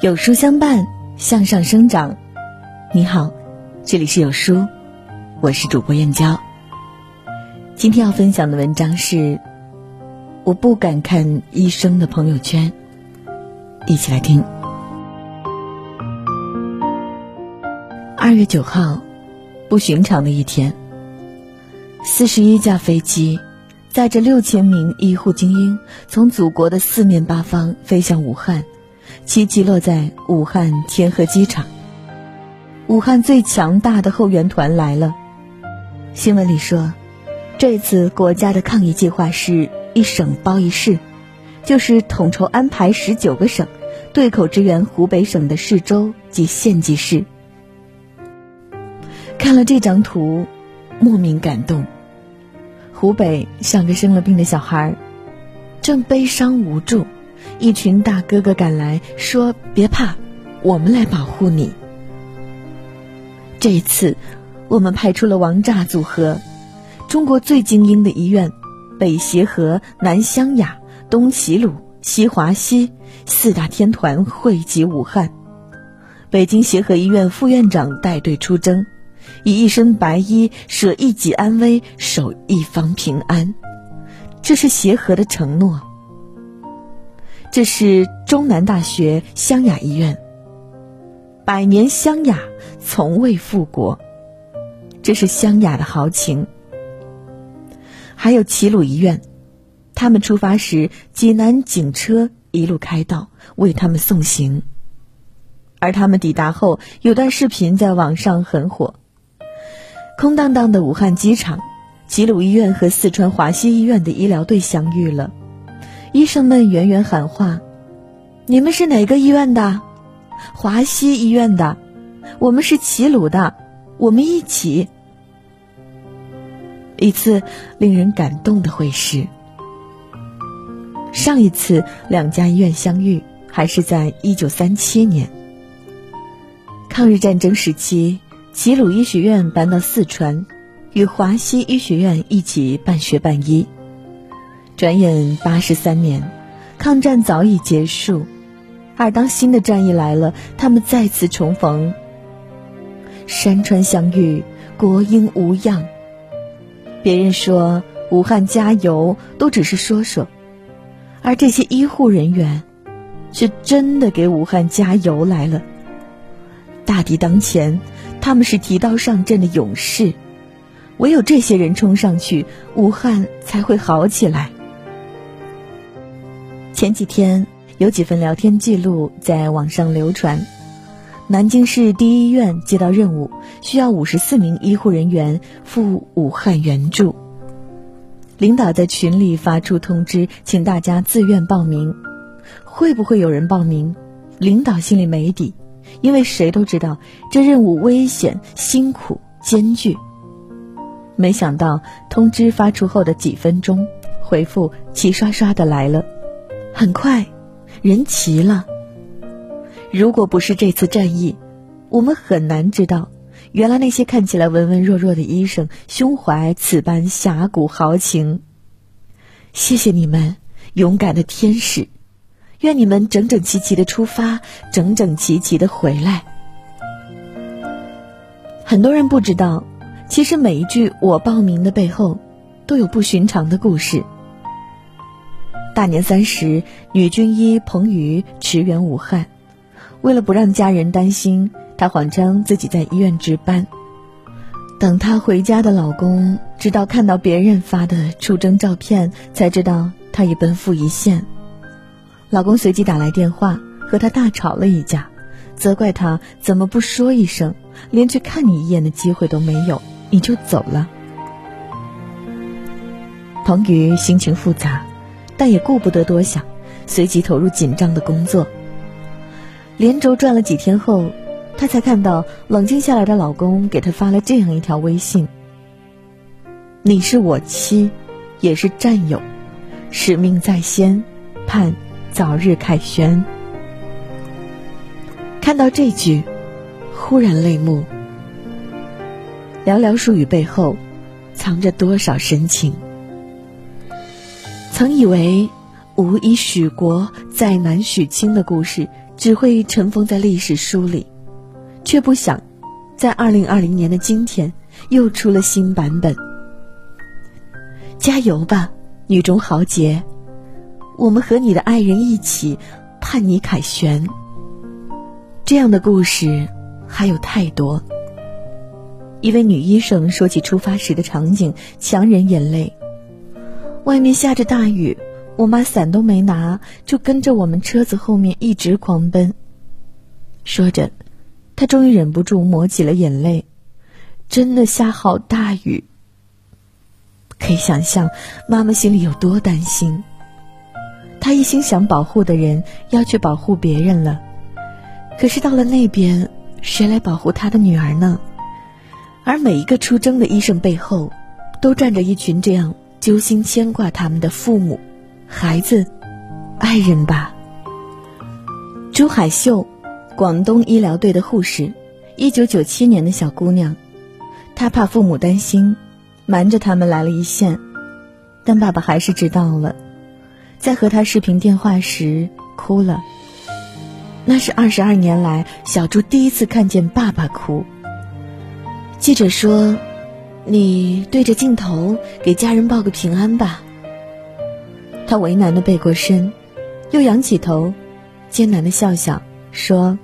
有书相伴，向上生长。你好，这里是有书，我是主播燕娇。今天要分享的文章是：我不敢看医生的朋友圈。一起来听。二月九号，不寻常的一天。四十一架飞机载着六千名医护精英，从祖国的四面八方飞向武汉。齐齐落在武汉天河机场。武汉最强大的后援团来了。新闻里说，这次国家的抗疫计划是一省包一市，就是统筹安排十九个省，对口支援湖北省的市州及县级市。看了这张图，莫名感动。湖北像个生了病的小孩，正悲伤无助。一群大哥哥赶来，说：“别怕，我们来保护你。”这一次，我们派出了王炸组合，中国最精英的医院——北协和、南湘雅、东齐鲁、西华西四大天团汇集武汉。北京协和医院副院长带队出征，以一身白衣舍一己安危，守一方平安。这是协和的承诺。这是中南大学湘雅医院。百年湘雅，从未复国。这是湘雅的豪情。还有齐鲁医院，他们出发时，济南警车一路开道为他们送行。而他们抵达后，有段视频在网上很火。空荡荡的武汉机场，齐鲁医院和四川华西医院的医疗队相遇了。医生们远远喊话：“你们是哪个医院的？华西医院的。我们是齐鲁的，我们一起。”一次令人感动的会师。上一次两家医院相遇，还是在一九三七年。抗日战争时期，齐鲁医学院搬到四川，与华西医学院一起办学办医。转眼八十三年，抗战早已结束，而当新的战役来了，他们再次重逢。山川相遇，国英无恙。别人说武汉加油，都只是说说，而这些医护人员，却真的给武汉加油来了。大敌当前，他们是提刀上阵的勇士，唯有这些人冲上去，武汉才会好起来。前几天有几份聊天记录在网上流传。南京市第一医院接到任务，需要五十四名医护人员赴武汉援助。领导在群里发出通知，请大家自愿报名。会不会有人报名？领导心里没底，因为谁都知道这任务危险、辛苦、艰巨。没想到通知发出后的几分钟，回复齐刷刷的来了。很快，人齐了。如果不是这次战役，我们很难知道，原来那些看起来文文弱弱的医生，胸怀此般侠骨豪情。谢谢你们，勇敢的天使！愿你们整整齐齐的出发，整整齐齐的回来。很多人不知道，其实每一句“我报名”的背后，都有不寻常的故事。大年三十，女军医彭瑜驰援武汉。为了不让家人担心，她谎称自己在医院值班。等她回家的老公直到看到别人发的出征照片，才知道她已奔赴一线。老公随即打来电话，和她大吵了一架，责怪她怎么不说一声，连去看你一眼的机会都没有，你就走了。彭于心情复杂。但也顾不得多想，随即投入紧张的工作。连轴转了几天后，她才看到冷静下来的老公给她发了这样一条微信：“你是我妻，也是战友，使命在先，盼早日凯旋。”看到这句，忽然泪目。寥寥数语背后，藏着多少深情？曾以为吾以许国，再难许卿的故事只会尘封在历史书里，却不想，在二零二零年的今天，又出了新版本。加油吧，女中豪杰！我们和你的爱人一起，盼你凯旋。这样的故事还有太多。一位女医生说起出发时的场景，强忍眼泪。外面下着大雨，我妈伞都没拿，就跟着我们车子后面一直狂奔。说着，她终于忍不住抹起了眼泪。真的下好大雨，可以想象妈妈心里有多担心。他一心想保护的人要去保护别人了，可是到了那边，谁来保护他的女儿呢？而每一个出征的医生背后，都站着一群这样揪心牵挂他们的父母、孩子、爱人吧。朱海秀，广东医疗队的护士，一九九七年的小姑娘，她怕父母担心，瞒着他们来了一线，但爸爸还是知道了，在和他视频电话时哭了。那是二十二年来小朱第一次看见爸爸哭。记者说：“你对着镜头给家人报个平安吧。”他为难的背过身，又仰起头，艰难的笑笑说：“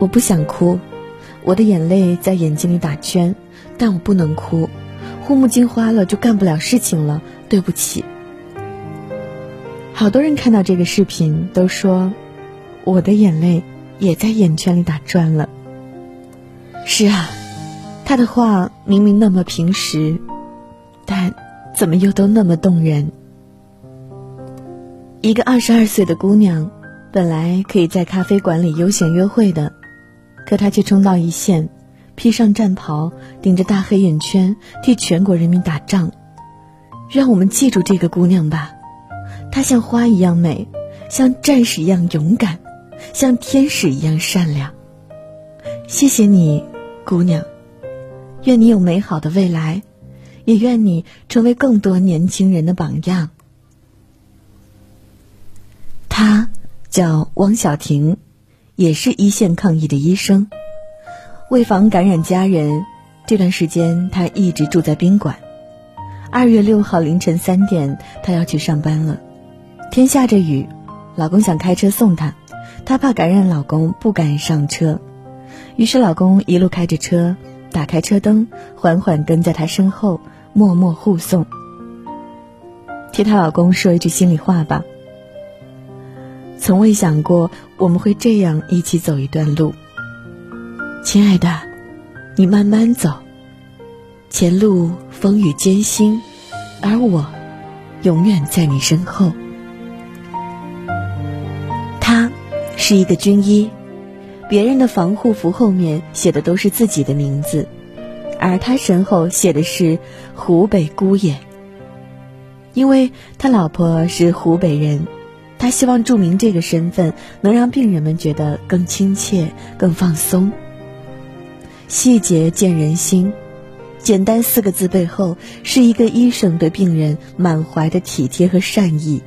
我不想哭，我的眼泪在眼睛里打圈，但我不能哭，护目镜花了就干不了事情了，对不起。”好多人看到这个视频都说：“我的眼泪也在眼圈里打转了。”是啊。他的话明明那么平实，但怎么又都那么动人？一个二十二岁的姑娘，本来可以在咖啡馆里悠闲约会的，可她却冲到一线，披上战袍，顶着大黑眼圈，替全国人民打仗。让我们记住这个姑娘吧，她像花一样美，像战士一样勇敢，像天使一样善良。谢谢你，姑娘。愿你有美好的未来，也愿你成为更多年轻人的榜样。他叫汪小婷，也是一线抗疫的医生。为防感染家人，这段时间她一直住在宾馆。二月六号凌晨三点，她要去上班了。天下着雨，老公想开车送她，她怕感染老公，不敢上车。于是老公一路开着车。打开车灯，缓缓跟在她身后，默默护送。替她老公说一句心里话吧：从未想过我们会这样一起走一段路。亲爱的，你慢慢走，前路风雨艰辛，而我永远在你身后。是一个军医。别人的防护服后面写的都是自己的名字，而他身后写的是湖北姑爷。因为他老婆是湖北人，他希望注明这个身份能让病人们觉得更亲切、更放松。细节见人心，简单四个字背后是一个医生对病人满怀的体贴和善意。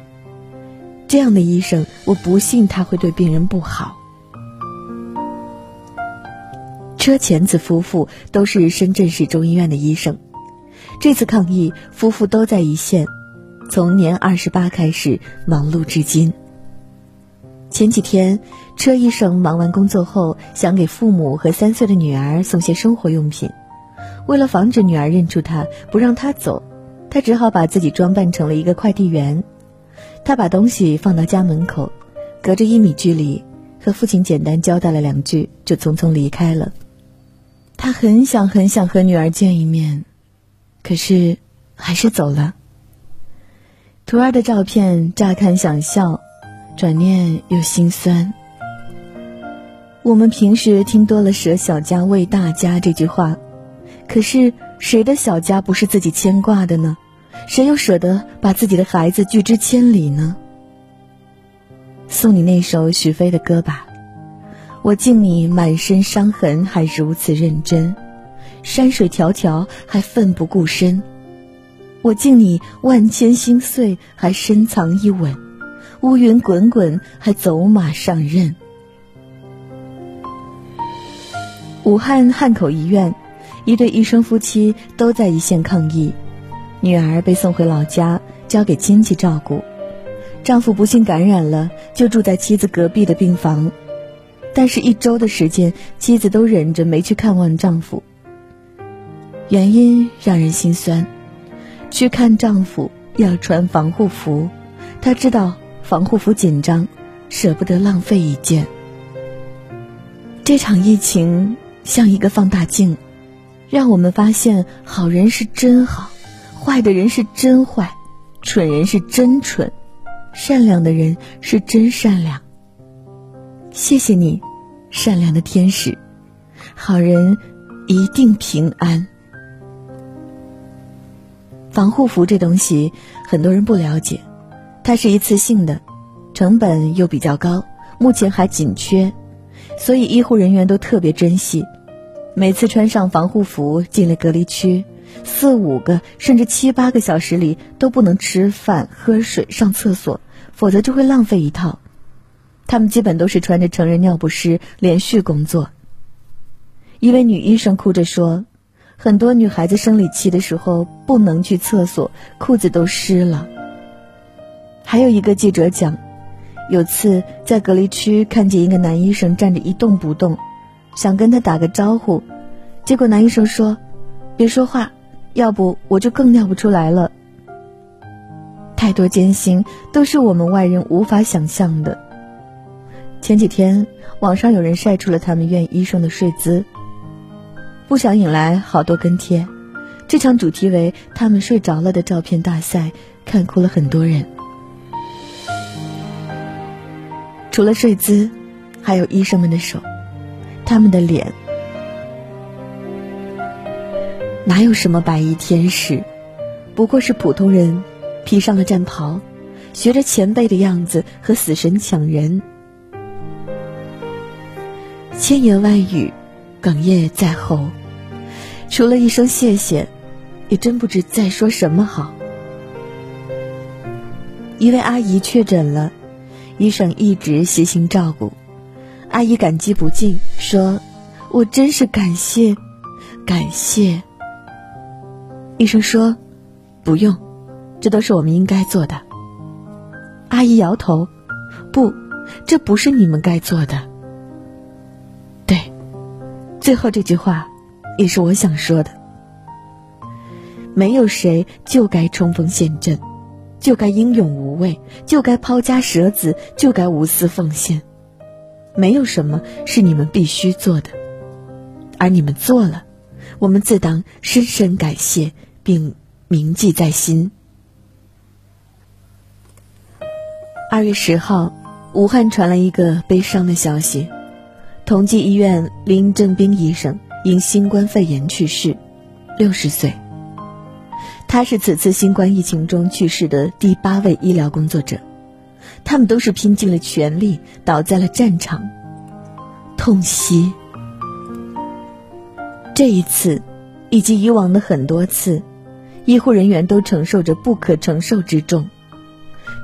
这样的医生，我不信他会对病人不好。车前子夫妇都是深圳市中医院的医生，这次抗疫，夫妇都在一线，从年二十八开始忙碌至今。前几天，车医生忙完工作后，想给父母和三岁的女儿送些生活用品，为了防止女儿认出他，不让他走，他只好把自己装扮成了一个快递员。他把东西放到家门口，隔着一米距离，和父亲简单交代了两句，就匆匆离开了。他很想很想和女儿见一面，可是还是走了。徒儿的照片乍看想笑，转念又心酸。我们平时听多了“舍小家为大家”这句话，可是谁的小家不是自己牵挂的呢？谁又舍得把自己的孩子拒之千里呢？送你那首许飞的歌吧。我敬你满身伤痕还如此认真，山水迢迢还奋不顾身。我敬你万千心碎还深藏一吻，乌云滚滚，还走马上任。武汉汉口医院，一对医生夫妻都在一线抗疫，女儿被送回老家，交给亲戚照顾。丈夫不幸感染了，就住在妻子隔壁的病房，但是，一周的时间，妻子都忍着没去看望丈夫。原因让人心酸，去看丈夫要穿防护服，她知道防护服紧张，舍不得浪费一件。这场疫情像一个放大镜，让我们发现好人是真好，坏的人是真坏，蠢人是真蠢。善良的人是真善良。谢谢你，善良的天使，好人一定平安。防护服这东西，很多人不了解，它是一次性的，成本又比较高，目前还紧缺，所以医护人员都特别珍惜。每次穿上防护服进了隔离区，四五个甚至七八个小时里都不能吃饭、喝水、上厕所。否则就会浪费一套。他们基本都是穿着成人尿不湿连续工作。一位女医生哭着说：“很多女孩子生理期的时候不能去厕所，裤子都湿了。”还有一个记者讲，有次在隔离区看见一个男医生站着一动不动，想跟他打个招呼，结果男医生说：“别说话，要不我就更尿不出来了。”太多艰辛都是我们外人无法想象的。前几天网上有人晒出了他们院医生的睡姿，不想引来好多跟帖。这场主题为“他们睡着了”的照片大赛，看哭了很多人。除了睡姿，还有医生们的手，他们的脸，哪有什么白衣天使，不过是普通人。披上了战袍，学着前辈的样子和死神抢人。千言万语，哽咽在喉，除了一声谢谢，也真不知再说什么好。一位阿姨确诊了，医生一直悉心照顾，阿姨感激不尽，说：“我真是感谢，感谢。”医生说：“不用。”这都是我们应该做的。阿姨摇头，不，这不是你们该做的。对，最后这句话，也是我想说的。没有谁就该冲锋陷阵，就该英勇无畏，就该抛家舍子，就该无私奉献。没有什么是你们必须做的，而你们做了，我们自当深深感谢，并铭记在心。二月十号，武汉传来一个悲伤的消息：同济医院林正兵医生因新冠肺炎去世，六十岁。他是此次新冠疫情中去世的第八位医疗工作者，他们都是拼尽了全力倒在了战场，痛惜。这一次，以及以往的很多次，医护人员都承受着不可承受之重。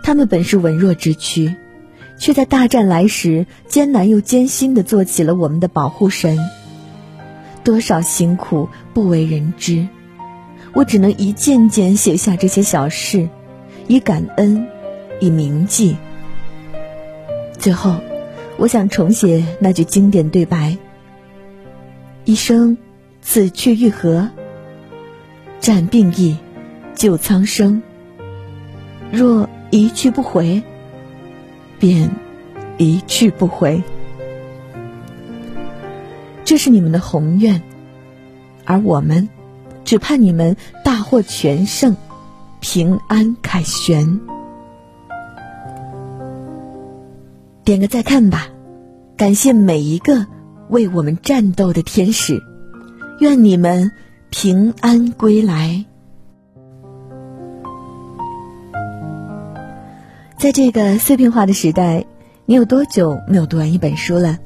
他们本是文弱之躯，却在大战来时艰难又艰辛地做起了我们的保护神。多少辛苦不为人知，我只能一件件写下这些小事，以感恩，以铭记。最后，我想重写那句经典对白：“医生，此去愈何？战病疫，救苍生。若。”一去不回，便一去不回。这是你们的宏愿，而我们只盼你们大获全胜，平安凯旋。点个再看吧，感谢每一个为我们战斗的天使，愿你们平安归来。在这个碎片化的时代，你有多久没有读完一本书了？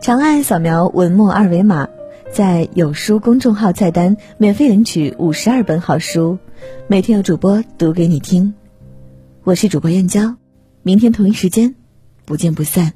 长按扫描文末二维码，在有书公众号菜单免费领取五十二本好书，每天有主播读给你听。我是主播燕娇，明天同一时间，不见不散。